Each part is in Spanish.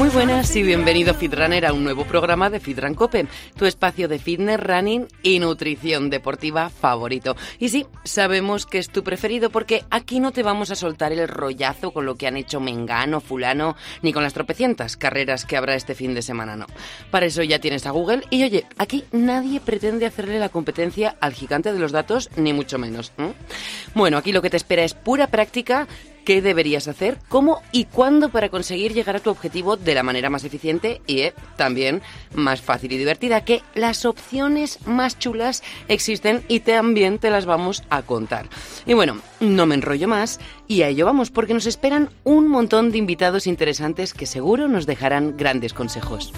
Muy buenas y bienvenido Fitrunner a un nuevo programa de Fitran Cope, tu espacio de fitness, running y nutrición deportiva favorito. Y sí, sabemos que es tu preferido porque aquí no te vamos a soltar el rollazo con lo que han hecho Mengano, Fulano, ni con las tropecientas carreras que habrá este fin de semana, no. Para eso ya tienes a Google y oye, aquí nadie pretende hacerle la competencia al gigante de los datos, ni mucho menos. Bueno, aquí lo que te espera es pura práctica qué deberías hacer, cómo y cuándo para conseguir llegar a tu objetivo de la manera más eficiente y eh, también más fácil y divertida, que las opciones más chulas existen y también te las vamos a contar. Y bueno, no me enrollo más y a ello vamos porque nos esperan un montón de invitados interesantes que seguro nos dejarán grandes consejos.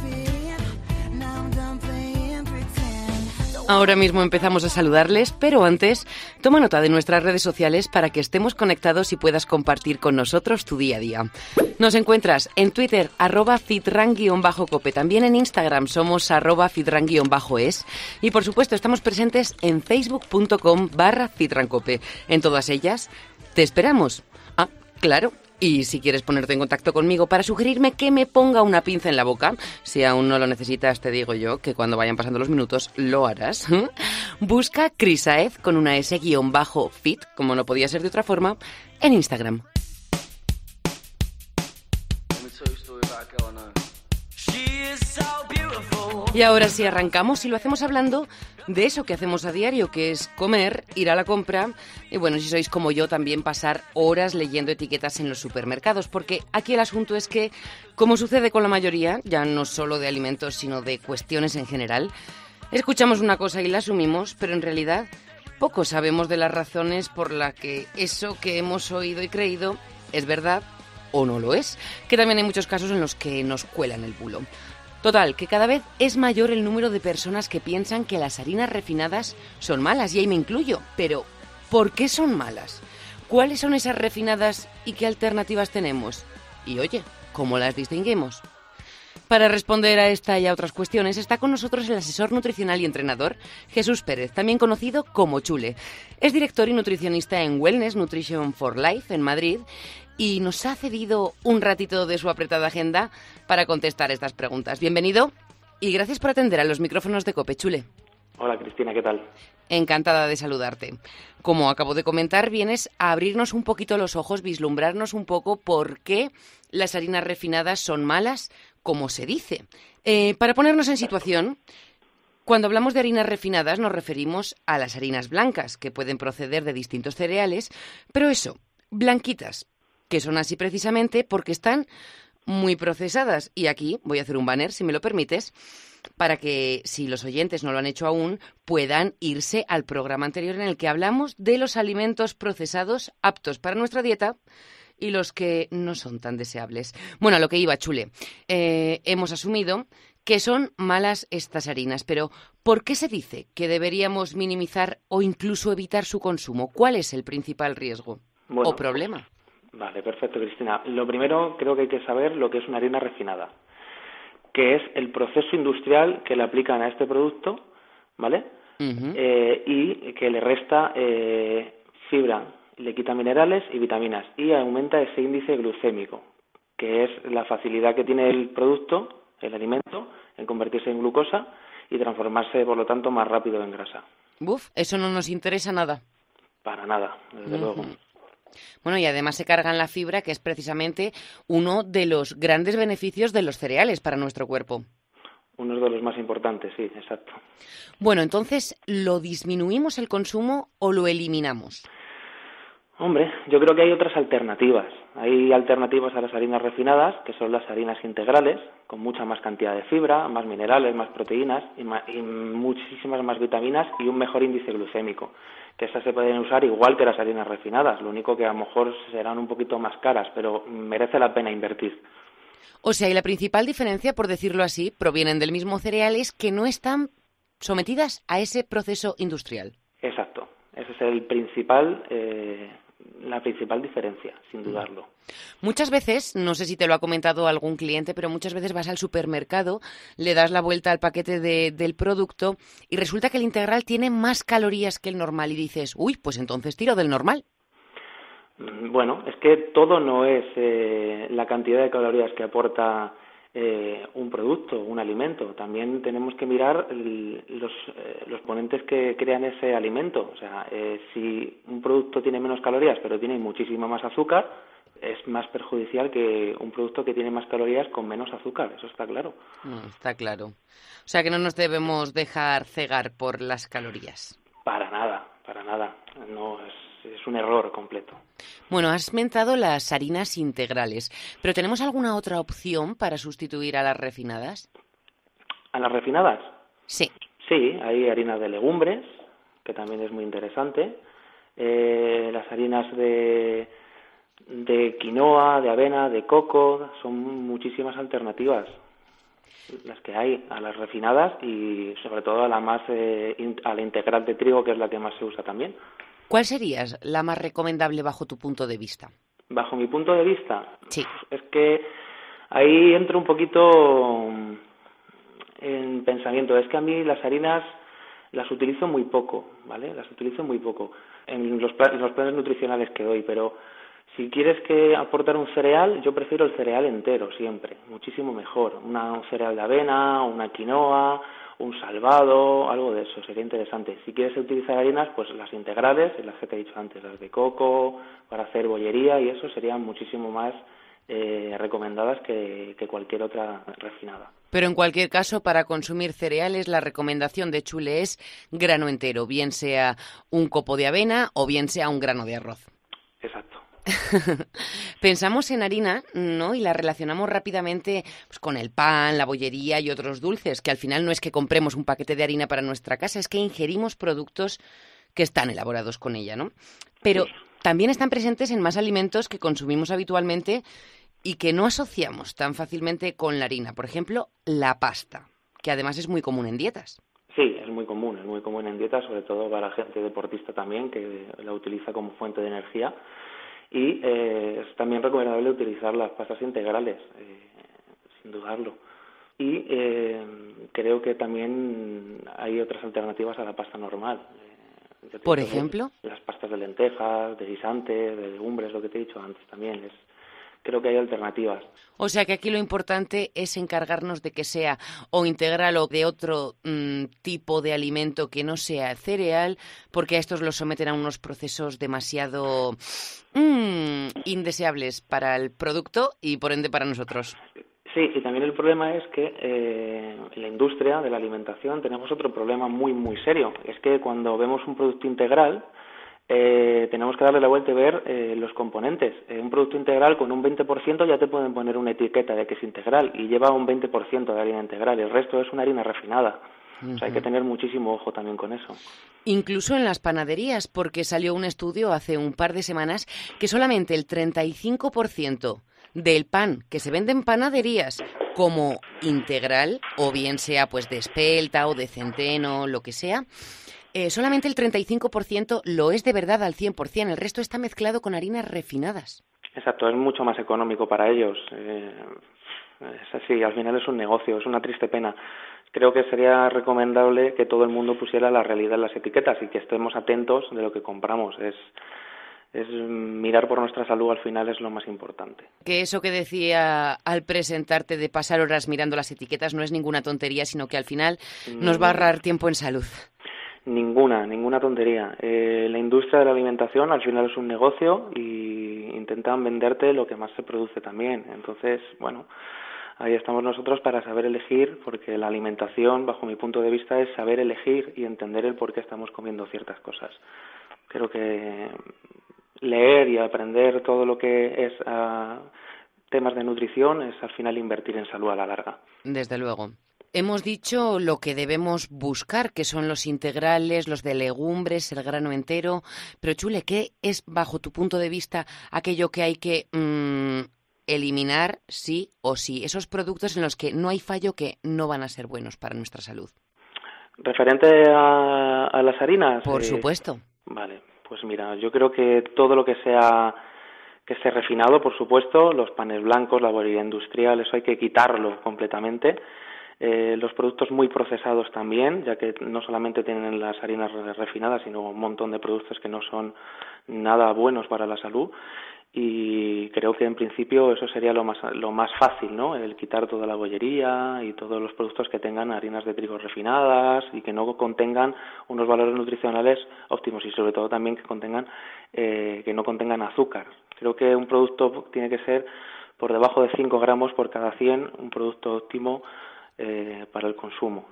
Ahora mismo empezamos a saludarles, pero antes toma nota de nuestras redes sociales para que estemos conectados y puedas compartir con nosotros tu día a día. Nos encuentras en Twitter arroba fitran-cope, también en Instagram somos arroba fitran-es y por supuesto estamos presentes en facebook.com barra fitrancope. En todas ellas te esperamos. Ah, claro, y si quieres ponerte en contacto conmigo para sugerirme que me ponga una pinza en la boca, si aún no lo necesitas, te digo yo que cuando vayan pasando los minutos lo harás. Busca Crisaez con una S-fit, como no podía ser de otra forma, en Instagram. Y ahora sí arrancamos y lo hacemos hablando de eso que hacemos a diario, que es comer, ir a la compra y bueno, si sois como yo también pasar horas leyendo etiquetas en los supermercados, porque aquí el asunto es que, como sucede con la mayoría, ya no solo de alimentos, sino de cuestiones en general, escuchamos una cosa y la asumimos, pero en realidad poco sabemos de las razones por las que eso que hemos oído y creído es verdad o no lo es, que también hay muchos casos en los que nos cuelan el bulo. Total, que cada vez es mayor el número de personas que piensan que las harinas refinadas son malas, y ahí me incluyo. Pero, ¿por qué son malas? ¿Cuáles son esas refinadas y qué alternativas tenemos? Y oye, ¿cómo las distinguimos? Para responder a esta y a otras cuestiones está con nosotros el asesor nutricional y entrenador Jesús Pérez, también conocido como Chule. Es director y nutricionista en Wellness Nutrition for Life en Madrid y nos ha cedido un ratito de su apretada agenda para contestar estas preguntas. Bienvenido y gracias por atender a los micrófonos de Copechule. Hola Cristina, ¿qué tal? Encantada de saludarte. Como acabo de comentar, vienes a abrirnos un poquito los ojos, vislumbrarnos un poco por qué las harinas refinadas son malas, como se dice. Eh, para ponernos en situación, cuando hablamos de harinas refinadas nos referimos a las harinas blancas, que pueden proceder de distintos cereales, pero eso, blanquitas, que son así precisamente porque están muy procesadas. Y aquí voy a hacer un banner, si me lo permites, para que, si los oyentes no lo han hecho aún, puedan irse al programa anterior en el que hablamos de los alimentos procesados aptos para nuestra dieta y los que no son tan deseables. Bueno, a lo que iba, Chule. Eh, hemos asumido que son malas estas harinas, pero ¿por qué se dice que deberíamos minimizar o incluso evitar su consumo? ¿Cuál es el principal riesgo o problema? Vale, perfecto, Cristina. Lo primero, creo que hay que saber lo que es una harina refinada, que es el proceso industrial que le aplican a este producto, ¿vale? Eh, y que le resta eh, fibra, le quita minerales y vitaminas y aumenta ese índice glucémico, que es la facilidad que tiene el producto, el alimento, en convertirse en glucosa y transformarse, por lo tanto, más rápido en grasa. Buf, eso no nos interesa nada. Para nada, desde luego. Bueno, y además se cargan la fibra, que es precisamente uno de los grandes beneficios de los cereales para nuestro cuerpo. Uno de los más importantes, sí, exacto. Bueno, entonces, ¿lo disminuimos el consumo o lo eliminamos? Hombre, yo creo que hay otras alternativas. Hay alternativas a las harinas refinadas, que son las harinas integrales, con mucha más cantidad de fibra, más minerales, más proteínas y, y muchísimas más vitaminas y un mejor índice glucémico que esas se pueden usar igual que las harinas refinadas, lo único que a lo mejor serán un poquito más caras, pero merece la pena invertir. O sea, y la principal diferencia, por decirlo así, provienen del mismo cereal, es que no están sometidas a ese proceso industrial. Exacto, ese es el principal, eh, la principal diferencia, sin dudarlo. Muchas veces, no sé si te lo ha comentado algún cliente, pero muchas veces vas al supermercado, le das la vuelta al paquete del producto y resulta que el integral tiene más calorías que el normal y dices, uy, pues entonces tiro del normal. Mm, bueno, es que todo no es eh, la cantidad de calorías que aporta eh, un producto, un alimento. También tenemos que mirar los, eh, los ponentes que crean ese alimento. O sea, eh, si un producto tiene menos calorías pero tiene muchísimo más azúcar, es más perjudicial que un producto que tiene más calorías con menos azúcar. Eso está claro. está claro. O sea, que no nos debemos dejar cegar por las calorías. Para nada, para nada. No es es un error completo. Bueno, has mentado las harinas integrales, pero ¿tenemos alguna otra opción para sustituir a las refinadas? ¿A las refinadas? Sí. Sí, hay harinas de legumbres, que también es muy interesante. Eh, las harinas de, de quinoa, de avena, de coco, son muchísimas alternativas las que hay a las refinadas y sobre todo a la más eh, a la integral de trigo que es la que más se usa también. ¿Cuál sería la más recomendable bajo tu punto de vista? Bajo mi punto de vista, sí. es que ahí entro un poquito en pensamiento. Es que a mí las harinas las utilizo muy poco, ¿vale? Las utilizo muy poco en los, los planes nutricionales que doy, pero si quieres que aportar un cereal, yo prefiero el cereal entero siempre, muchísimo mejor. Una, un cereal de avena, una quinoa, un salvado, algo de eso, sería interesante. Si quieres utilizar harinas, pues las integrales, las que te he dicho antes, las de coco, para hacer bollería y eso serían muchísimo más eh, recomendadas que, cualquier otra refinada. Pero en cualquier caso, para consumir cereales, la recomendación de Chule es grano entero, bien sea un copo de avena o bien sea un grano de arroz. Pensamos en harina, ¿no? Y la relacionamos rápidamente pues, con el pan, la bollería y otros dulces, que al final no es que compremos un paquete de harina para nuestra casa, es que ingerimos productos que están elaborados con ella, ¿no? Pero también están presentes en más alimentos que consumimos habitualmente y que no asociamos tan fácilmente con la harina. Por ejemplo, la pasta, que además es muy común en dietas. Sí, es muy común, es muy común en dietas, sobre todo para gente deportista también, que la utiliza como fuente de energía y eh, es también recomendable utilizar las pastas integrales, eh, sin dudarlo. Y eh, creo que también hay otras alternativas a la pasta normal. ¿Por ejemplo? Las pastas de lentejas, de guisantes, de legumbres, lo que te he dicho antes también. Es, creo que hay alternativas. O sea que aquí lo importante es encargarnos de que sea o integral o de otro mm, tipo de alimento que no sea cereal, porque a estos los someten a unos procesos demasiado mm, indeseables para el producto y por ende para nosotros. Sí, y también el problema es que eh, en la industria de la alimentación tenemos otro problema muy, muy serio. Es que cuando vemos un producto integral, eh, tenemos que darle la vuelta y ver eh, los componentes. Eh, un producto integral con un 20% ya te pueden poner una etiqueta de que es integral y lleva un 20% de harina integral. El resto es una harina refinada. O sea, hay que tener muchísimo ojo también con eso. Incluso en las panaderías, porque salió un estudio hace un par de semanas que solamente el 35% del pan que se vende en panaderías como integral, o bien sea pues de espelta o de centeno, lo que sea, eh, solamente el 35% lo es de verdad al 100%, el resto está mezclado con harinas refinadas. Exacto, es mucho más económico para ellos. Eh, es así, al final es un negocio, es una triste pena. Creo que sería recomendable que todo el mundo pusiera la realidad en las etiquetas y que estemos atentos de lo que compramos. Es, es mirar por nuestra salud al final es lo más importante. Que eso que decía al presentarte de pasar horas mirando las etiquetas no es ninguna tontería, sino que al final nos va a ahorrar tiempo en salud. Ninguna, ninguna tontería. Eh, la industria de la alimentación al final es un negocio y intentan venderte lo que más se produce también. Entonces, bueno, ahí estamos nosotros para saber elegir, porque la alimentación, bajo mi punto de vista, es saber elegir y entender el por qué estamos comiendo ciertas cosas. Creo que leer y aprender todo lo que es ah, temas de nutrición es al final invertir en salud a la larga. Desde luego. Hemos dicho lo que debemos buscar, que son los integrales, los de legumbres, el grano entero. Pero Chule, ¿qué es, bajo tu punto de vista, aquello que hay que mm, eliminar sí o sí? Esos productos en los que no hay fallo que no van a ser buenos para nuestra salud. Referente a, las harinas. Por eh, supuesto. Vale, Pues mira, yo creo que todo lo que sea que esté refinado, por supuesto, los panes blancos, la bollería industrial, eso hay que quitarlo completamente. Eh, los productos muy procesados también, ya que no solamente tienen las harinas refinadas, sino un montón de productos que no son nada buenos para la salud. Y creo que en principio eso sería lo más lo más fácil no el quitar toda la bollería y todos los productos que tengan harinas de trigo refinadas y que no contengan unos valores nutricionales óptimos y sobre todo también que contengan eh, que no contengan azúcar. Creo que un producto tiene que ser por debajo de 5 gramos por cada 100 un producto óptimo eh, para el consumo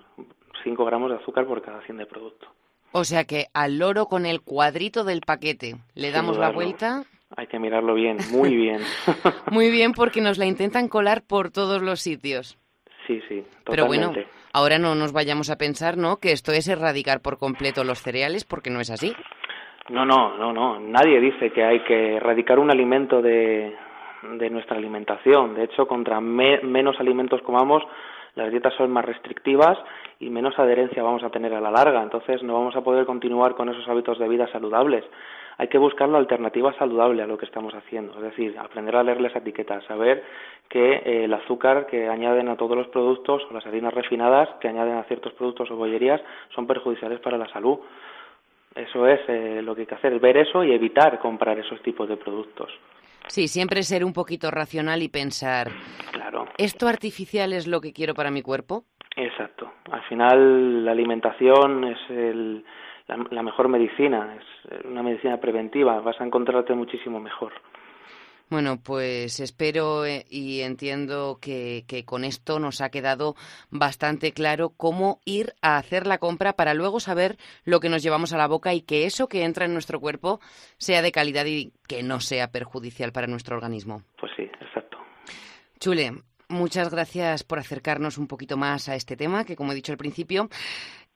5 gramos de azúcar por cada 100 de producto o sea que al loro con el cuadrito del paquete le damos la vuelta hay que mirarlo bien, muy bien. muy bien, porque nos la intentan colar por todos los sitios. Sí, sí, totalmente. Pero bueno, ahora no nos vayamos a pensar, ¿no?, que esto es erradicar por completo los cereales, porque no es así. No, no, no, no. Nadie dice que hay que erradicar un alimento de, de nuestra alimentación. De hecho, contra menos alimentos comamos, las dietas son más restrictivas y menos adherencia vamos a tener a la larga. Entonces, no vamos a poder continuar con esos hábitos de vida saludables hay que buscar la alternativa saludable a lo que estamos haciendo, es decir, aprender a leer las etiquetas, saber que eh, el azúcar que añaden a todos los productos o las harinas refinadas que añaden a ciertos productos o bollerías son perjudiciales para la salud. Eso es eh, lo que hay que hacer, ver eso y evitar comprar esos tipos de productos. Sí, siempre ser un poquito racional y pensar, claro. ¿Esto artificial es lo que quiero para mi cuerpo? Exacto. Al final la alimentación es el, la, mejor medicina, es una medicina preventiva, vas a encontrarte muchísimo mejor. Bueno, pues espero eh, y entiendo que, que, con esto nos ha quedado bastante claro cómo ir a hacer la compra para luego saber lo que nos llevamos a la boca y que eso que entra en nuestro cuerpo sea de calidad y que no sea perjudicial para nuestro organismo. Pues sí, exacto. Chule, muchas gracias por acercarnos un poquito más a este tema que, como he dicho al principio,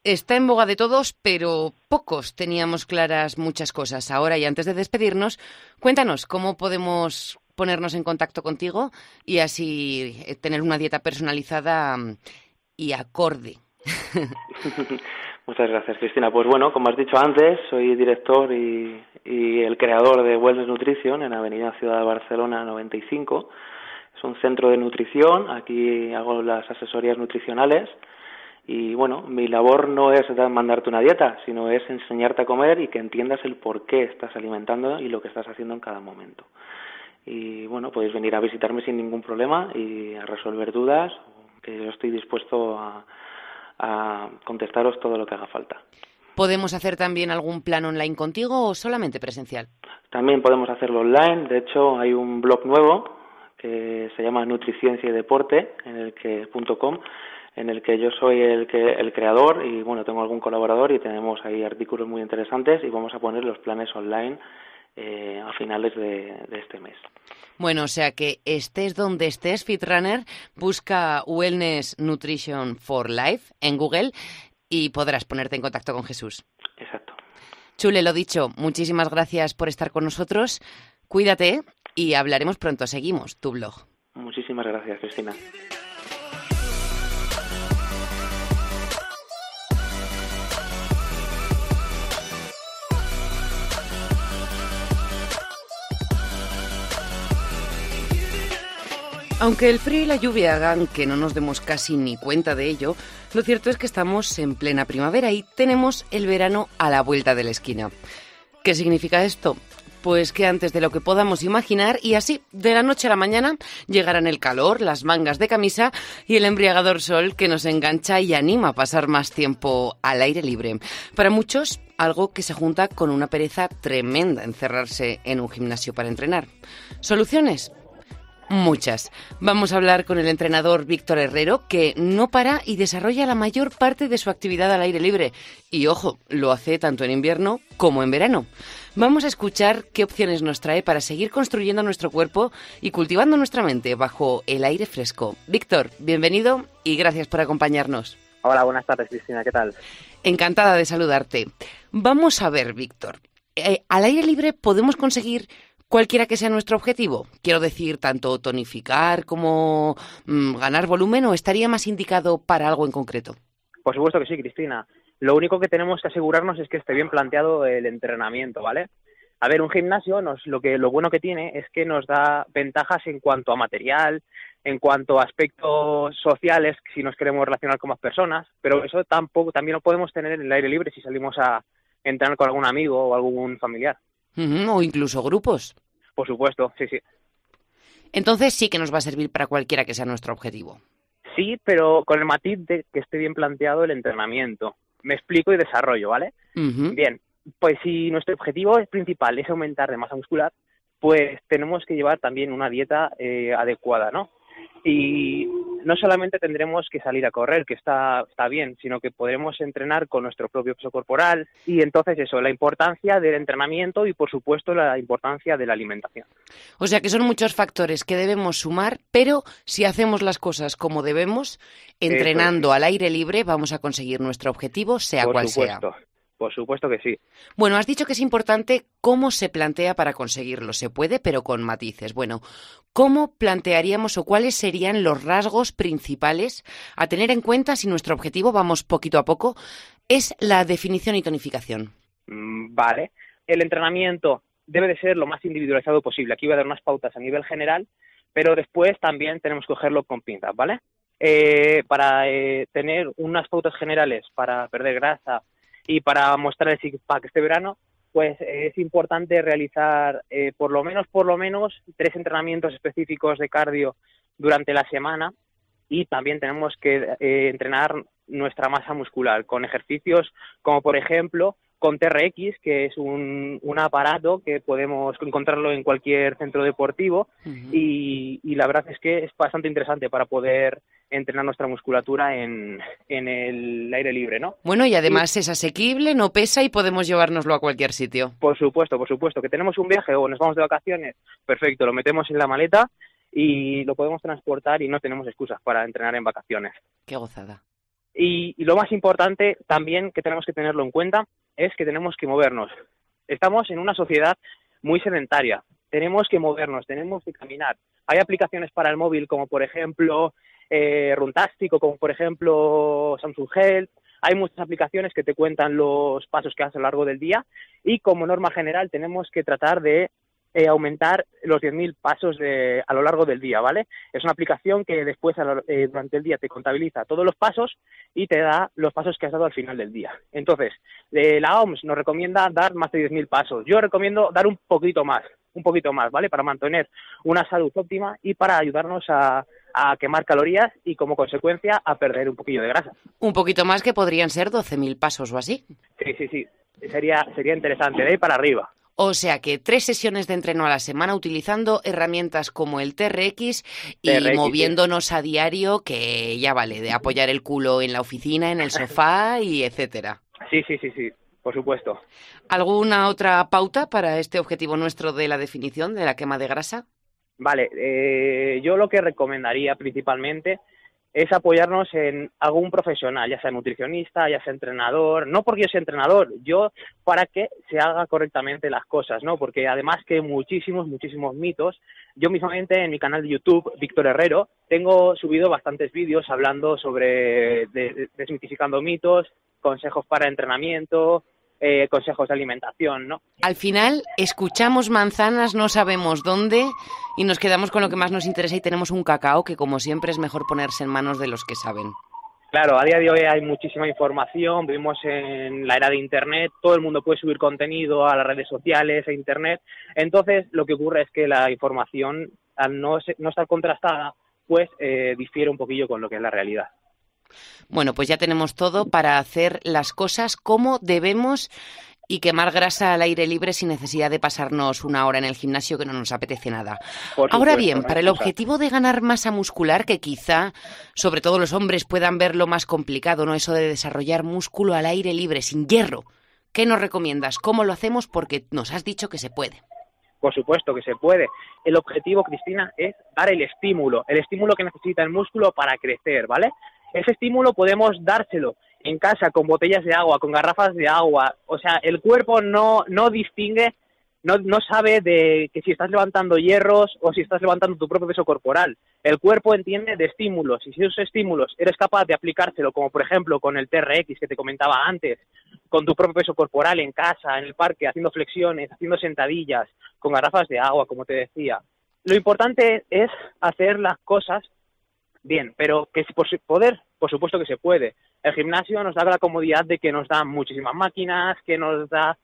Está en boga de todos, pero pocos teníamos claras muchas cosas. Ahora y antes de despedirnos, cuéntanos cómo podemos ponernos en contacto contigo y así eh, tener una dieta personalizada mm, y acorde. Muchas gracias, Cristina. Pues bueno, como has dicho antes, soy director y, y el creador de Wellness Nutrition en Avenida Ciudad de Barcelona 95. Un centro de nutrición. Aquí hago las asesorías nutricionales y bueno, mi labor no es mandarte una dieta, sino es enseñarte a comer y que entiendas el por qué estás alimentando y lo que estás haciendo en cada momento. Y bueno, podéis venir a visitarme sin ningún problema y a resolver dudas, que yo estoy dispuesto a, a contestaros todo lo que haga falta. ¿Podemos hacer también algún plan online contigo o solamente presencial? También podemos hacerlo online. De hecho, hay un blog nuevo que se llama Nutriciencia y Deporte, en el que .com, en el que yo soy el, que, el creador y bueno, tengo algún colaborador y tenemos ahí artículos muy interesantes y vamos a poner los planes online eh, a finales de, este mes. Bueno, o sea que estés donde estés, Fitrunner, busca Wellness Nutrition for Life en Google y podrás ponerte en contacto con Jesús. Exacto. Chule, lo dicho, muchísimas gracias por estar con nosotros. Cuídate y hablaremos pronto. Seguimos tu blog. Muchísimas gracias, Cristina. Aunque el frío y la lluvia hagan que no nos demos casi ni cuenta de ello, lo cierto es que estamos en plena primavera y tenemos el verano a la vuelta de la esquina. ¿Qué significa esto? Pues que antes de lo que podamos imaginar, y así, de la noche a la mañana, llegarán el calor, las mangas de camisa y el embriagador sol que nos engancha y anima a pasar más tiempo al aire libre. Para muchos, algo que se junta con una pereza tremenda encerrarse en un gimnasio para entrenar. ¿Soluciones? Muchas. Vamos a hablar con el entrenador Víctor Herrero, que no para y desarrolla la mayor parte de su actividad al aire libre. Y ojo, lo hace tanto en invierno como en verano. Vamos a escuchar qué opciones nos trae para seguir construyendo nuestro cuerpo y cultivando nuestra mente bajo el aire fresco. Víctor, bienvenido y gracias por acompañarnos. Hola, buenas tardes, Cristina, ¿qué tal? Encantada de saludarte. Vamos a ver, Víctor. Eh, ¿Al aire libre podemos conseguir cualquiera que sea nuestro objetivo? Quiero decir, tanto tonificar como mm, ganar volumen o estaría más indicado para algo en concreto? Por supuesto que sí, Cristina. Lo único que tenemos que asegurarnos es que esté bien planteado el entrenamiento, ¿vale? A ver, un gimnasio nos, lo que lo bueno que tiene es que nos da ventajas en cuanto a material, en cuanto a aspectos sociales, si nos queremos relacionar con más personas, pero eso tampoco también lo podemos tener en el aire libre si salimos a entrenar con algún amigo o algún familiar. o incluso grupos. Por supuesto, sí, sí. Entonces sí que nos va a servir para cualquiera que sea nuestro objetivo. Sí, pero con el matiz de que esté bien planteado el entrenamiento. Me explico y desarrollo, ¿vale? Bien, pues si nuestro objetivo principal es aumentar de masa muscular, pues tenemos que llevar también una dieta eh, adecuada, ¿no? Y no solamente tendremos que salir a correr, que está, está bien, sino que podremos entrenar con nuestro propio peso corporal. Y entonces eso, la importancia del entrenamiento y por supuesto la importancia de la alimentación. O sea que son muchos factores que debemos sumar, pero si hacemos las cosas como debemos, entrenando al aire libre, vamos a conseguir nuestro objetivo, sea cual sea. Por supuesto que sí. Bueno, has dicho que es importante cómo se plantea para conseguirlo. Se puede, pero con matices. Bueno, ¿cómo plantearíamos o cuáles serían los rasgos principales a tener en cuenta si nuestro objetivo, vamos poquito a poco, es la definición y tonificación? Mm, vale. El entrenamiento debe de ser lo más individualizado posible. Aquí voy a dar unas pautas a nivel general, pero después también tenemos que cogerlo con pinzas, ¿vale? Eh, para eh, tener unas pautas generales para perder grasa, y para mostrar el six pack este verano, pues es importante realizar eh, por lo menos, por lo menos, tres entrenamientos específicos de cardio durante la semana. Y también tenemos que eh, entrenar nuestra masa muscular con ejercicios como por ejemplo con TRX, que es un, un aparato que podemos encontrarlo en cualquier centro deportivo y, y, la verdad es que es bastante interesante para poder entrenar nuestra musculatura en, en el aire libre, ¿no? Bueno, y además es asequible, no pesa y podemos llevárnoslo a cualquier sitio. Por supuesto, por supuesto. Que tenemos un viaje o nos vamos de vacaciones, perfecto, lo metemos en la maleta y lo podemos transportar y no tenemos excusas para entrenar en vacaciones. Qué gozada. Y, y, lo más importante también que tenemos que tenerlo en cuenta es que tenemos que movernos. Estamos en una sociedad muy sedentaria. Tenemos que movernos, tenemos que caminar. Hay aplicaciones para el móvil como por ejemplo eh, Runtastic o como por ejemplo Samsung Health. Hay muchas aplicaciones que te cuentan los pasos que haces a lo largo del día y como norma general tenemos que tratar de eh, aumentar los 10.000 pasos de, a lo largo del día, ¿vale? Es una aplicación que después eh, durante el día te contabiliza todos los pasos y te da los pasos que has dado al final del día. Entonces, eh, la OMS nos recomienda dar más de 10.000 pasos. Yo recomiendo dar un poquito más, un poquito más, ¿vale? Para mantener una salud óptima y para ayudarnos a, a quemar calorías y como consecuencia a perder un poquillo de grasa. Un poquito más que podrían ser 12.000 pasos o así. Sí, sí, sí. Sería, sería interesante, de ahí para arriba. O sea que tres sesiones de entreno a la semana utilizando herramientas como el TRX y moviéndonos a diario, que ya vale, de apoyar el culo en la oficina, en el sofá y etcétera. Sí, sí, sí, sí, por supuesto. ¿Alguna otra pauta para este objetivo nuestro de la definición de la quema de grasa? Vale, eh, yo lo que recomendaría principalmente es apoyarnos en algún profesional, ya sea nutricionista, ya sea entrenador, no porque yo sea entrenador, yo para que se haga correctamente las cosas, ¿no? Porque además que muchísimos, muchísimos mitos, yo mismamente en mi canal de YouTube, Víctor Herrero, tengo subido bastantes vídeos hablando sobre desmitificando mitos, consejos para entrenamiento, eh, consejos de alimentación, ¿no? Al final escuchamos manzanas, no sabemos dónde y nos quedamos con lo que más nos interesa y tenemos un cacao que como siempre es mejor ponerse en manos de los que saben. Claro, a día de hoy hay muchísima información, vivimos en la era de Internet, todo el mundo puede subir contenido a las redes sociales, a Internet, entonces lo que ocurre es que la información, al no, no estar contrastada, pues eh, difiere un poquillo con lo que es la realidad. Bueno, pues ya tenemos todo para hacer las cosas como debemos y quemar grasa al aire libre sin necesidad de pasarnos una hora en el gimnasio que no nos apetece nada. Ahora bien, para el objetivo de ganar masa muscular, que quizá, sobre todo los hombres, puedan verlo más complicado, ¿no? Eso de desarrollar músculo al aire libre, sin hierro. ¿Qué nos recomiendas? ¿Cómo lo hacemos? Porque nos has dicho que se puede. Por supuesto que se puede. El objetivo, Cristina, es dar el estímulo, el estímulo que necesita el músculo para crecer, ¿vale? Ese estímulo podemos dárselo en casa con botellas de agua, con garrafas de agua. O sea, el cuerpo no, no distingue no, no sabe de que si estás levantando hierros o si estás levantando tu propio peso corporal. El cuerpo entiende de estímulos y si esos estímulos eres capaz de aplicárselo, como por ejemplo con el TRX que te comentaba antes, con tu propio peso corporal en casa, en el parque, haciendo flexiones, haciendo sentadillas, con garrafas de agua, como te decía. Lo importante es hacer las cosas bien, pero que si por poder, por supuesto que se puede. El gimnasio nos da la comodidad de que nos da muchísimas máquinas, que nos da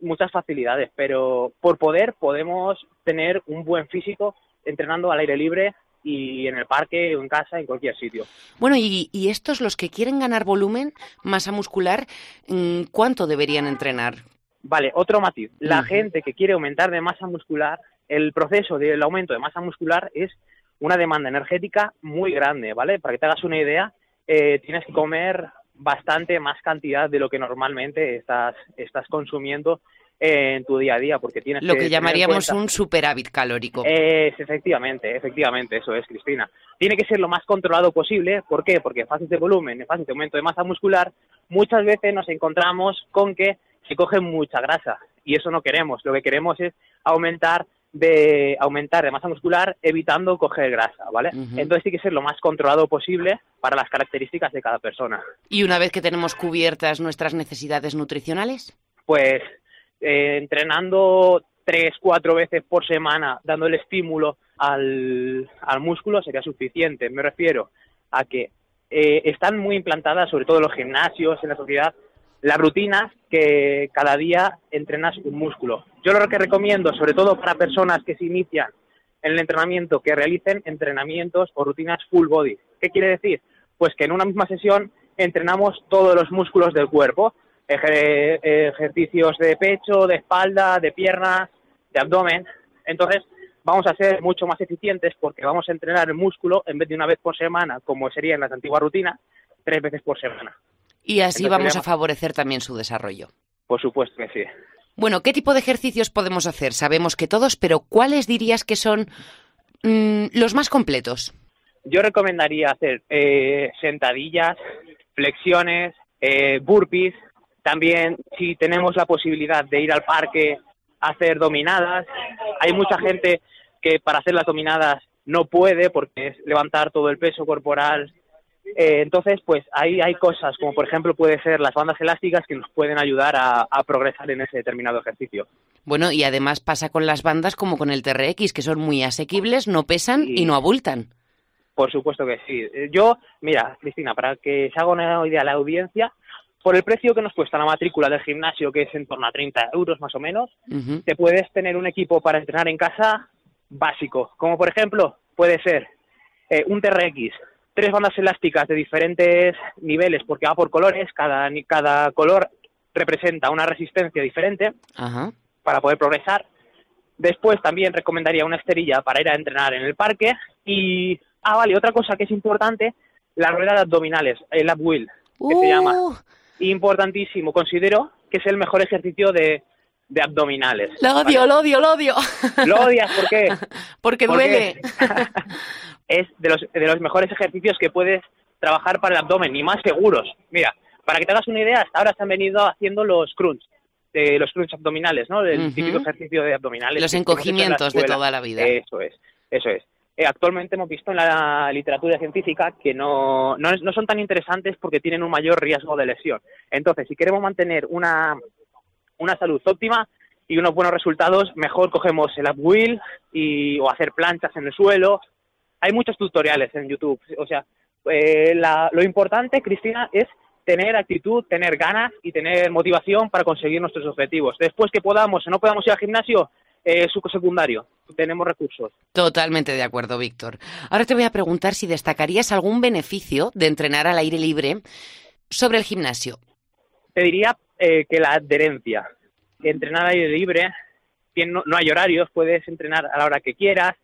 muchas facilidades, pero por poder podemos tener un buen físico entrenando al aire libre y en el parque o en casa, en cualquier sitio. Bueno, y, estos, los que quieren ganar volumen, masa muscular, mm, ¿cuánto deberían entrenar? Vale, otro matiz. La gente que quiere aumentar de masa muscular, el proceso del aumento de masa muscular es una demanda energética muy grande, ¿vale? Para que te hagas una idea, eh, tienes que comer bastante más cantidad de lo que normalmente estás, estás consumiendo en tu día a día, porque tienes lo que, llamaríamos un superávit calórico. Es, efectivamente, efectivamente, eso es, Cristina. Tiene que ser lo más controlado posible. ¿Por qué? Porque en fases de volumen, en fases de aumento de masa muscular, muchas veces nos encontramos con que se coge mucha grasa y eso no queremos. Lo que queremos es aumentar de aumentar de masa muscular evitando coger grasa, ¿vale? Entonces sí que ser lo más controlado posible para las características de cada persona. Y una vez que tenemos cubiertas nuestras necesidades nutricionales, pues eh, entrenando tres, cuatro veces por semana, dando el estímulo al, al músculo sería suficiente. Me refiero a que eh, están muy implantadas, sobre todo en los gimnasios, en la sociedad, la rutina que cada día entrenas un músculo. Yo lo que recomiendo, sobre todo para personas que se inician en el entrenamiento, que realicen entrenamientos o rutinas full body. ¿Qué quiere decir? Pues que en una misma sesión entrenamos todos los músculos del cuerpo, ejercicios de pecho, de espalda, de piernas, de abdomen. Entonces, vamos a ser mucho más eficientes porque vamos a entrenar el músculo en vez de una vez por semana, como sería en las antiguas rutinas, tres veces por semana. Y así vamos a favorecer también su desarrollo. Por supuesto que sí. Bueno, ¿qué tipo de ejercicios podemos hacer? Sabemos que todos, pero ¿cuáles dirías que son mm, los más completos? Yo recomendaría hacer eh, sentadillas, flexiones, eh, burpees. También, si tenemos la posibilidad de ir al parque, hacer dominadas. Hay mucha gente que para hacer las dominadas no puede porque es levantar todo el peso corporal eh, entonces, pues ahí hay cosas, como por ejemplo puede ser las bandas elásticas que nos pueden ayudar a, progresar en ese determinado ejercicio. Bueno, y además pasa con las bandas como con el TRX, que son muy asequibles, no pesan y, no abultan. Por supuesto que sí. Eh, yo, mira, Cristina, para que se haga una idea a la audiencia, por el precio que nos cuesta la matrícula del gimnasio, que es en torno a 30 euros más o menos, te puedes tener un equipo para entrenar en casa básico, como por ejemplo puede ser eh, un TRX, tres bandas elásticas de diferentes niveles, porque va por colores, cada, cada color representa una resistencia diferente para poder progresar. Después también recomendaría una esterilla para ir a entrenar en el parque. Y, ah, vale, otra cosa que es importante, la rueda de abdominales, el up wheel, que se llama. Uh. Importantísimo, considero que es el mejor ejercicio de, de abdominales. Lo odio, lo odio, lo odio. Lo odias, ¿por qué? Porque duele. es de los, de los mejores ejercicios que puedes trabajar para el abdomen y más seguros. Mira, para que te hagas una idea, hasta ahora se han venido haciendo los crunch, de los crunch abdominales, ¿no? El típico ejercicio de abdominales. Los encogimientos de toda la vida. Eso es, eso es. Eh, actualmente hemos visto en la literatura científica que no, no, no, son tan interesantes porque tienen un mayor riesgo de lesión. Entonces, si queremos mantener una, una salud óptima y unos buenos resultados, mejor cogemos el up wheel y, o hacer planchas en el suelo hay muchos tutoriales en YouTube. O sea, eh, lo importante, Cristina, es tener actitud, tener ganas y tener motivación para conseguir nuestros objetivos. Después que podamos o no podamos ir al gimnasio, eh, secundario. Tenemos recursos. Totalmente de acuerdo, Víctor. Ahora te voy a preguntar si destacarías algún beneficio de entrenar al aire libre sobre el gimnasio. Te diría eh, que la adherencia. Entrenar al aire libre, no, no hay horarios, puedes entrenar a la hora que quieras,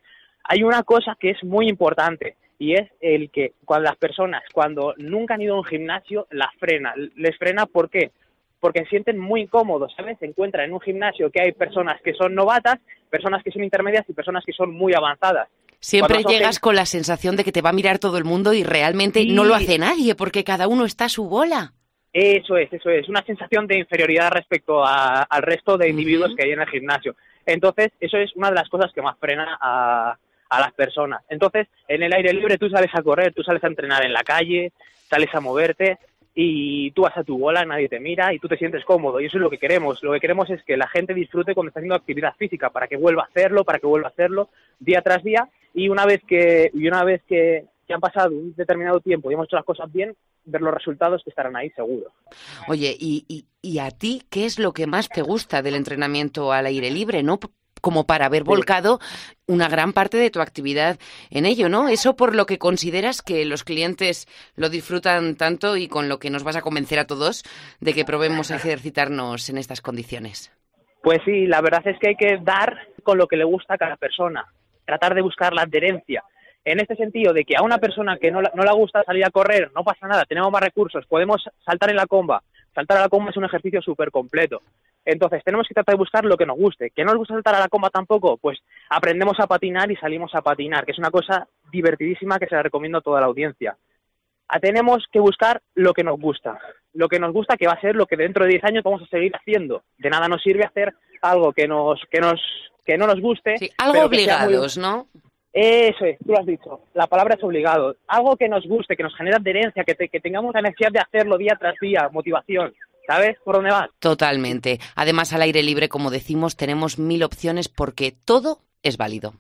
hay una cosa que es muy importante y es el que cuando las personas, cuando nunca han ido a un gimnasio, las frena. ¿Les frena por qué? Porque se sienten muy incómodos, ¿sabes? Se encuentran en un gimnasio que hay personas que son novatas, personas que son intermedias y personas que son muy avanzadas. Siempre llegas con la sensación de que te va a mirar todo el mundo y realmente no lo hace nadie porque cada uno está a su bola. Eso es, eso es, una sensación de inferioridad respecto al resto de individuos que hay en el gimnasio. Entonces, eso es una de las cosas que más frena a, a las personas. Entonces, en el aire libre tú sales a correr, tú sales a entrenar en la calle, sales a moverte y tú vas a tu bola, nadie te mira y tú te sientes cómodo. Y eso es lo que queremos. Lo que queremos es que la gente disfrute cuando está haciendo actividad física, para que vuelva a hacerlo, para que vuelva a hacerlo día tras día. Y una vez que, y una vez que, han pasado un determinado tiempo y hemos hecho las cosas bien, ver los resultados que estarán ahí seguro. Oye, ¿y, y, y a ti qué es lo que más te gusta del entrenamiento al aire libre? ¿No? como para haber volcado una gran parte de tu actividad en ello, ¿no? Eso por lo que consideras que los clientes lo disfrutan tanto y con lo que nos vas a convencer a todos de que probemos ejercitarnos en estas condiciones. Pues sí, la verdad es que hay que dar con lo que le gusta a cada persona, tratar de buscar la adherencia. En este sentido, de que a una persona que no, no le gusta salir a correr, no pasa nada, tenemos más recursos, podemos saltar en la comba. Saltar a la comba es un ejercicio súper completo. Entonces, tenemos que tratar de buscar lo que nos guste. ¿Que no nos gusta saltar a la comba tampoco? Pues aprendemos a patinar y salimos a patinar, que es una cosa divertidísima que se la recomiendo a toda la audiencia. Ah, tenemos que buscar lo que nos gusta. Lo que nos gusta que va a ser lo que dentro de 10 años vamos a seguir haciendo. De nada nos sirve hacer algo que nos que nos que no nos guste. Sí, algo obligados, ¿no? Eso es, tú lo has dicho. La palabra es obligado. Algo que nos guste, que nos genere adherencia, que, que tengamos la necesidad de hacerlo día tras día, motivación. ¿Sabes por dónde vas? Totalmente. Además, al aire libre, como decimos, tenemos mil opciones porque todo es válido.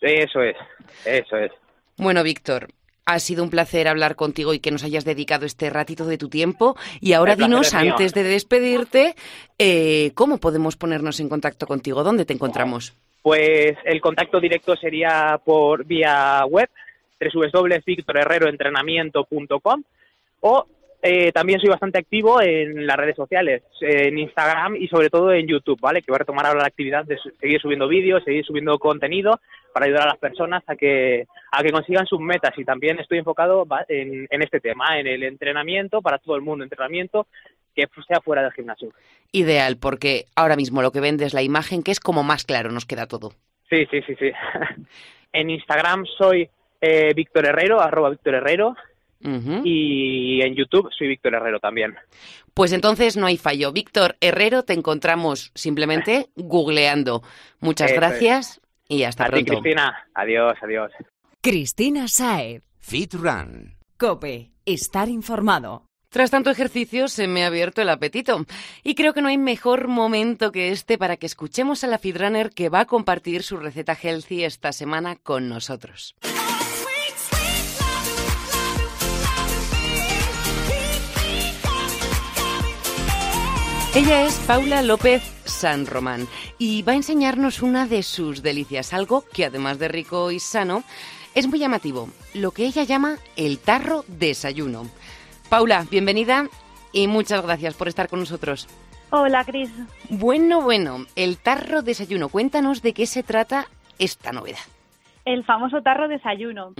Eso es, eso es. Bueno, Víctor, ha sido un placer hablar contigo y que nos hayas dedicado este ratito de tu tiempo. Y ahora dinos, antes de despedirte, eh, ¿cómo podemos ponernos en contacto contigo? ¿Dónde te encontramos? Pues el contacto directo sería por vía web, www.victorherreroentrenamiento.com o eh, también soy bastante activo en las redes sociales, en Instagram y sobre todo en YouTube, ¿vale? Que voy a retomar ahora la actividad de seguir subiendo vídeos, seguir subiendo contenido para ayudar a las personas a que, a que consigan sus metas. Y también estoy enfocado en, en este tema, en el entrenamiento para todo el mundo, entrenamiento que sea fuera del gimnasio. Ideal, porque ahora mismo lo que vende es la imagen, que es como más claro nos queda todo. Sí, sí, sí, sí. en Instagram soy eh, Víctor Herrero, arroba Víctor Herrero, y en YouTube soy Víctor Herrero también. Pues entonces no hay fallo. Víctor Herrero, te encontramos simplemente googleando. Muchas gracias y hasta A pronto. Ti, Cristina. Adiós, adiós. Cristina Saez. Fit Run. Cope. Estar informado. Tras tanto ejercicio se me ha abierto el apetito y creo que no hay mejor momento que este para que escuchemos a la Fitrunner que va a compartir su receta healthy esta semana con nosotros. Ella es Paula López San Román y va a enseñarnos una de sus delicias, algo que además de rico y sano, es muy llamativo, lo que ella llama el tarro desayuno. Paula, bienvenida y muchas gracias por estar con nosotros. Hola, Cris. Bueno, bueno, el tarro desayuno, cuéntanos de qué se trata esta novedad. El famoso tarro desayuno.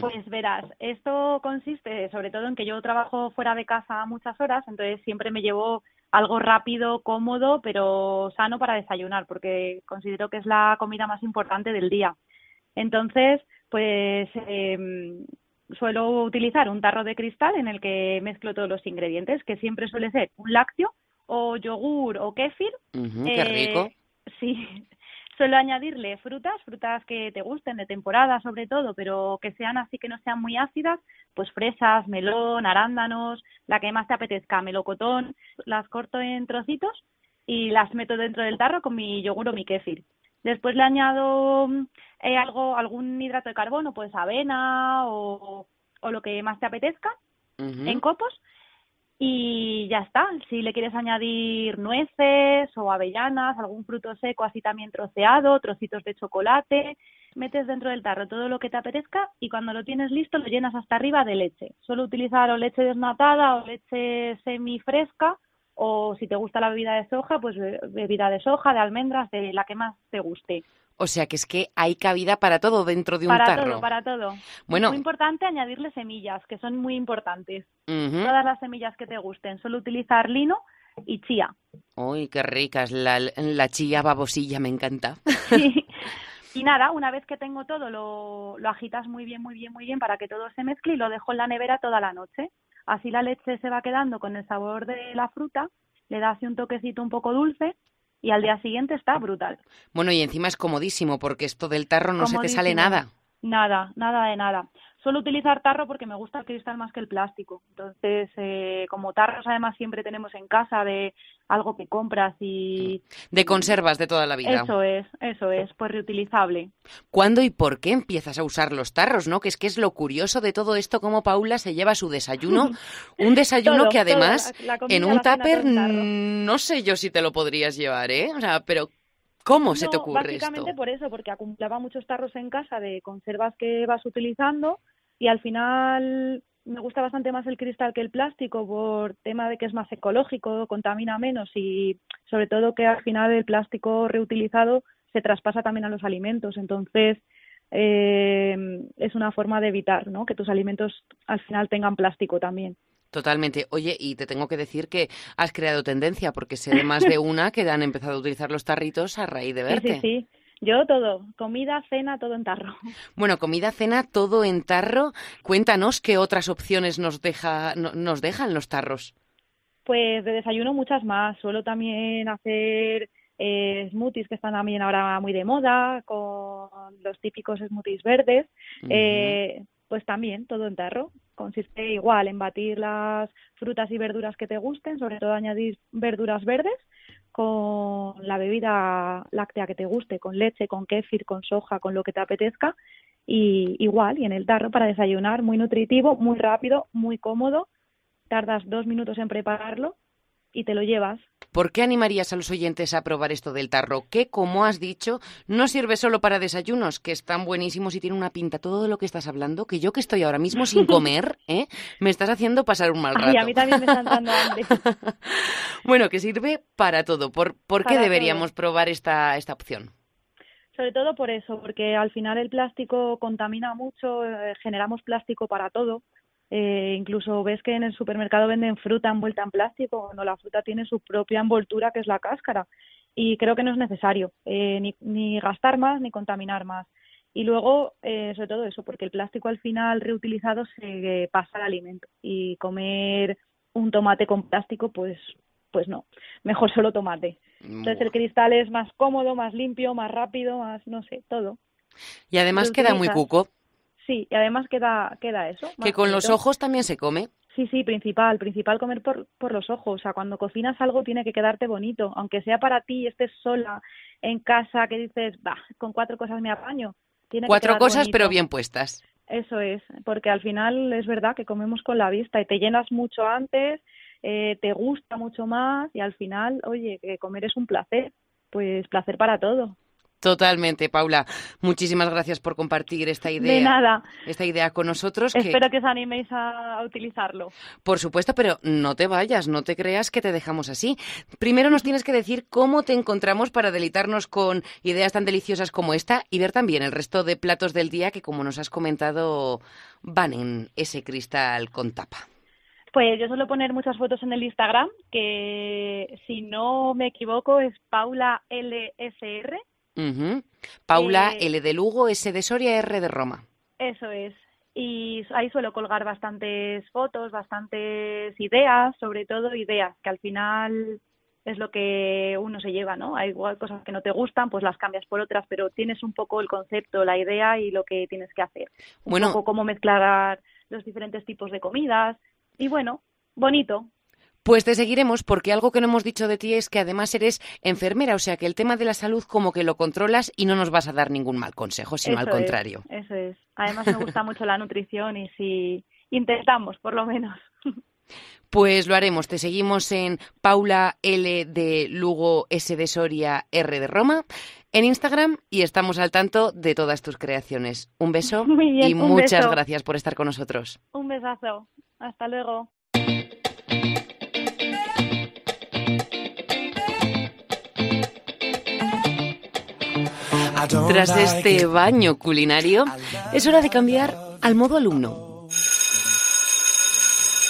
Pues verás, esto consiste sobre todo en que yo trabajo fuera de casa muchas horas, entonces siempre me llevo algo rápido, cómodo, pero sano para desayunar, porque considero que es la comida más importante del día. Entonces, pues em, suelo utilizar un tarro de cristal en el que mezclo todos los ingredientes, que siempre suele ser un lácteo o yogur o kéfir. qué rico. Eh, sí, Suelo añadirle frutas, frutas que te gusten de temporada sobre todo, pero que sean así que no sean muy ácidas, pues fresas, melón, arándanos, la que más te apetezca, melocotón, las corto en trocitos y las meto dentro del tarro con mi yogur o mi kéfir. Después le añado eh, algo, algún hidrato de carbono, pues avena o, o lo que más te apetezca en copos y ya está. Si le quieres añadir nueces o avellanas, algún fruto seco así también troceado, trocitos de chocolate, metes dentro del tarro todo lo que te apetezca y cuando lo tienes listo lo llenas hasta arriba de leche. Suelo utilizar o leche desnatada o leche semifresca o si te gusta la bebida de soja, pues bebida de soja, de almendras, de la que más te guste. O sea que es que hay cabida para todo dentro de un para tarro. Para todo, para todo. Bueno. Es muy importante añadirle semillas, que son muy importantes. Todas las semillas que te gusten. Solo utilizar lino y chía. Uy, qué ricas. La, la chía babosilla me encanta. Sí. Y nada, una vez que tengo todo, lo, lo agitas muy bien, muy bien, muy bien para que todo se mezcle y lo dejo en la nevera toda la noche. Así la leche se va quedando con el sabor de la fruta, le da así un toquecito un poco dulce y al día siguiente está brutal. Bueno, y encima es comodísimo porque esto del tarro no se te sale nada. Nada, nada de nada. Suelo utilizar tarro porque me gusta el cristal más que el plástico. Entonces, eh, como tarros además siempre tenemos en casa de algo que compras y... De conservas de toda la vida. Eso es, eso es, pues reutilizable. ¿Cuándo y por qué empiezas a usar los tarros, no? Que es que es lo curioso de todo esto, cómo Paula se lleva su desayuno. Un desayuno que además en un tupper no sé yo si te lo podrías llevar, ¿eh? O sea, pero ¿Cómo se te ocurre básicamente por eso, porque acumulaba muchos tarros en casa de conservas que vas utilizando y al final me gusta bastante más el cristal que el plástico por tema de que es más ecológico, contamina menos y sobre todo que al final el plástico reutilizado se traspasa también a los alimentos. Entonces, eh, es una forma de evitar ¿no? que tus alimentos al final tengan plástico también. Totalmente. Oye, y te tengo que decir que has creado tendencia, porque sé de más de una que han empezado a utilizar los tarritos a raíz de verte. Sí, sí, Yo todo, comida, cena, todo en tarro. Bueno, comida, cena, todo en tarro. Cuéntanos qué otras opciones nos, deja, nos dejan los tarros. Pues de desayuno muchas más. Suelo también hacer eh, smoothies que están también ahora muy de moda, con los típicos smoothies verdes. eh, pues también todo en tarro. Consiste igual en batir las frutas y verduras que te gusten, sobre todo añadir verduras verdes con la bebida láctea que te guste, con leche, con kéfir, con soja, con lo que te apetezca y igual y en el tarro para desayunar, muy nutritivo, muy rápido, muy cómodo. Tardas dos minutos en prepararlo y te lo llevas. ¿Por qué animarías a los oyentes a probar esto del tarro? Que, como has dicho, no sirve solo para desayunos, que están buenísimos y tiene una pinta todo de lo que estás hablando, que yo que estoy ahora mismo sin comer, ¿eh? me estás haciendo pasar un mal rato. Y a mí también me están dando hambre. bueno, que sirve para todo. ¿Por, por qué deberíamos probar esta, esta opción? Sobre todo por eso, porque al final el plástico contamina mucho, eh, generamos plástico para todo. Eh, incluso ves que en el supermercado venden fruta envuelta en plástico, cuando la fruta tiene su propia envoltura, que es la cáscara. Y creo que no es necesario eh, ni, ni, gastar más ni contaminar más. Y luego, eh, sobre todo eso, porque el plástico al final reutilizado se pasa al alimento. Y comer un tomate con plástico, pues, pues no. Mejor solo tomate. Entonces el cristal es más cómodo, más limpio, más rápido, más, no sé, todo. Y además queda muy cuco Sí, y además queda, queda eso. Que con los ojos también se come. Sí, sí, principal, principal comer por, por los ojos. O sea, cuando cocinas algo tiene que quedarte bonito, aunque sea para ti y estés sola en casa que dices, bah, con cuatro cosas me apaño. Tiene cuatro que cosas bonito. pero bien puestas. Eso es, porque al final es verdad que comemos con la vista y te llenas mucho antes, eh, te gusta mucho más y al final, oye, que comer es un placer, pues placer para todo. Totalmente, Paula. Muchísimas gracias por compartir esta idea. De nada. Esta idea con nosotros. Espero que, que os animéis a utilizarlo. Por supuesto, pero no te vayas, no te creas que te dejamos así. Primero nos tienes que decir cómo te encontramos para deleitarnos con ideas tan deliciosas como esta y ver también el resto de platos del día que, como nos has comentado, van en ese cristal con tapa. Pues yo suelo poner muchas fotos en el Instagram, que si no me equivoco es Paula LSR. Uh -huh. Paula eh, L de Lugo, S de Soria, R de Roma. Eso es. Y ahí suelo colgar bastantes fotos, bastantes ideas, sobre todo ideas, que al final es lo que uno se lleva, ¿no? Hay igual cosas que no te gustan, pues las cambias por otras, pero tienes un poco el concepto, la idea y lo que tienes que hacer. Un bueno, poco cómo mezclar los diferentes tipos de comidas. Y bueno, bonito, pues te seguiremos porque algo que no hemos dicho de ti es que además eres enfermera, o sea que el tema de la salud como que lo controlas y no nos vas a dar ningún mal consejo, sino eso al contrario. Es, eso es. Además me gusta mucho la nutrición y si intentamos, por lo menos. Pues lo haremos. Te seguimos en Paula L de Lugo, S de Soria, R de Roma, en Instagram y estamos al tanto de todas tus creaciones. Un beso bien, y un muchas beso. gracias por estar con nosotros. Un besazo. Hasta luego. Tras este baño culinario, es hora de cambiar al modo alumno.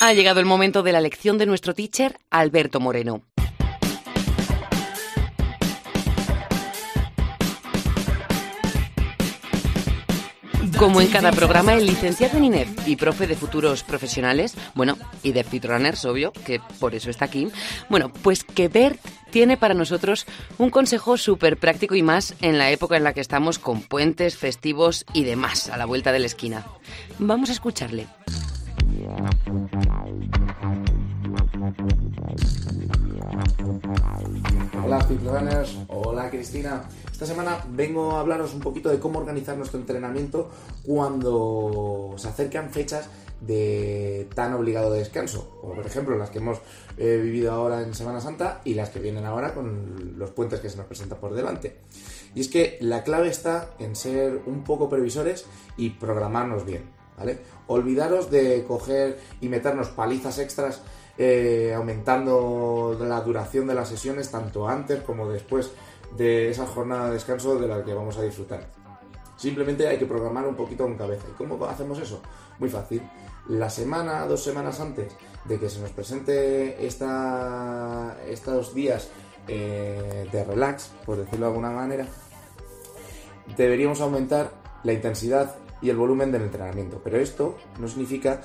Ha llegado el momento de la lección de nuestro teacher, Alberto Moreno. Como en cada programa, el licenciado en INEF y profe de futuros profesionales, bueno, y de Fitrunners, obvio, que por eso está aquí, bueno, pues que Bert tiene para nosotros un consejo súper práctico y más en la época en la que estamos con puentes, festivos y demás a la vuelta de la esquina. Vamos a escucharle. Hola Fitrunners, hola Cristina. Esta semana vengo a hablaros un poquito de cómo organizar nuestro entrenamiento cuando se acercan fechas de tan obligado descanso, como por ejemplo las que hemos eh, vivido ahora en Semana Santa y las que vienen ahora con los puentes que se nos presentan por delante. Y es que la clave está en ser un poco previsores y programarnos bien, ¿vale? Olvidaros de coger y meternos palizas extras eh, aumentando la duración de las sesiones tanto antes como después de esa jornada de descanso de la que vamos a disfrutar. Simplemente hay que programar un poquito con cabeza. ¿Y cómo hacemos eso? Muy fácil. La semana, dos semanas antes de que se nos presente esta, estos días eh, de relax, por decirlo de alguna manera, deberíamos aumentar la intensidad y el volumen del entrenamiento. Pero esto no significa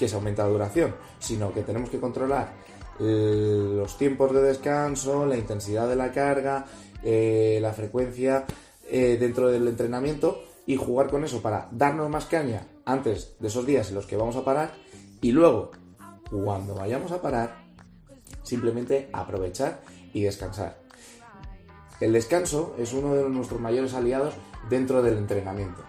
que se aumenta la duración, sino que tenemos que controlar los tiempos de descanso, la intensidad de la carga, eh, la frecuencia eh, dentro del entrenamiento y jugar con eso para darnos más caña antes de esos días en los que vamos a parar y luego, cuando vayamos a parar, simplemente aprovechar y descansar. El descanso es uno de nuestros mayores aliados dentro del entrenamiento.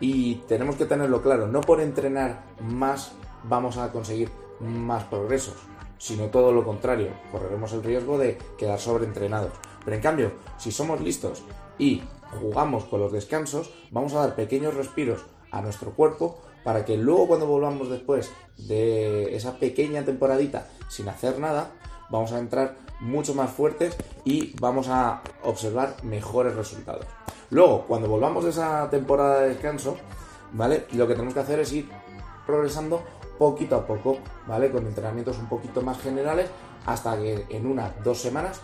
Y tenemos que tenerlo claro, no por entrenar más vamos a conseguir más progresos, sino todo lo contrario, correremos el riesgo de quedar sobreentrenados. Pero en cambio, si somos listos y jugamos con los descansos, vamos a dar pequeños respiros a nuestro cuerpo para que luego cuando volvamos después de esa pequeña temporadita sin hacer nada, vamos a entrar mucho más fuertes y vamos a observar mejores resultados. Luego, cuando volvamos de esa temporada de descanso, ¿vale? Lo que tenemos que hacer es ir progresando poquito a poco, ¿vale? Con entrenamientos un poquito más generales hasta que en unas dos semanas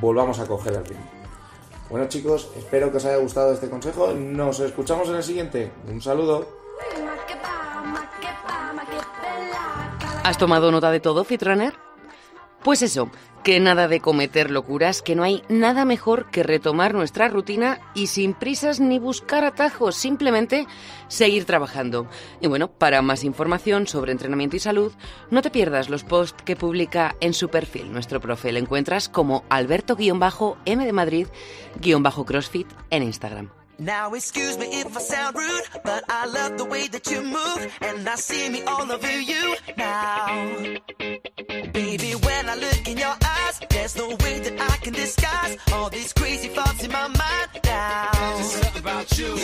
volvamos a coger el ritmo. Bueno chicos, espero que os haya gustado este consejo. Nos escuchamos en el siguiente. Un saludo. ¿Has tomado nota de todo, Fitrunner? Pues eso, que nada de cometer locuras, que no hay nada mejor que retomar nuestra rutina y sin prisas ni buscar atajos, simplemente seguir trabajando. Y bueno, para más información sobre entrenamiento y salud, no te pierdas los posts que publica en su perfil. Nuestro profe lo encuentras como Alberto-M de Madrid-CrossFit en Instagram. Now excuse me if I sound rude, but I love the way that you move, and I see me all over you now. Baby, when I look in your eyes, there's no way that I can disguise all these crazy thoughts in my mind now.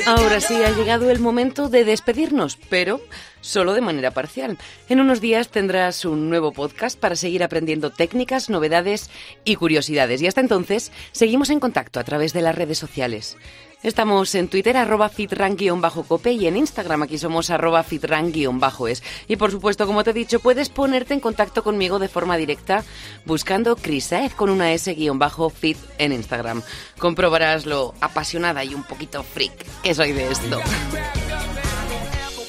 Ahora sí ha llegado el momento de despedirnos, pero solo de manera parcial. En unos días tendrás un nuevo podcast para seguir aprendiendo técnicas, novedades y curiosidades. Y hasta entonces, seguimos en contacto a través de las redes sociales. Estamos en Twitter, arroba fitran-cope y en Instagram aquí somos arroba fitran-es. Y por supuesto, como te he dicho, puedes ponerte en contacto conmigo de forma directa buscando Crisaez con una S-fit en Instagram. Comprobarás lo apasionada y un poquito freak que soy de esto.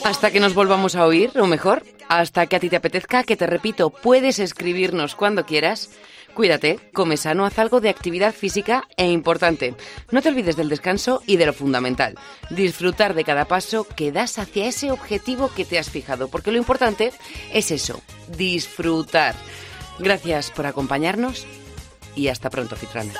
Hasta que nos volvamos a oír, o mejor, hasta que a ti te apetezca, que te repito, puedes escribirnos cuando quieras Cuídate, come sano, haz algo de actividad física e importante. No te olvides del descanso y de lo fundamental, disfrutar de cada paso que das hacia ese objetivo que te has fijado, porque lo importante es eso, disfrutar. Gracias por acompañarnos y hasta pronto, Fitrana.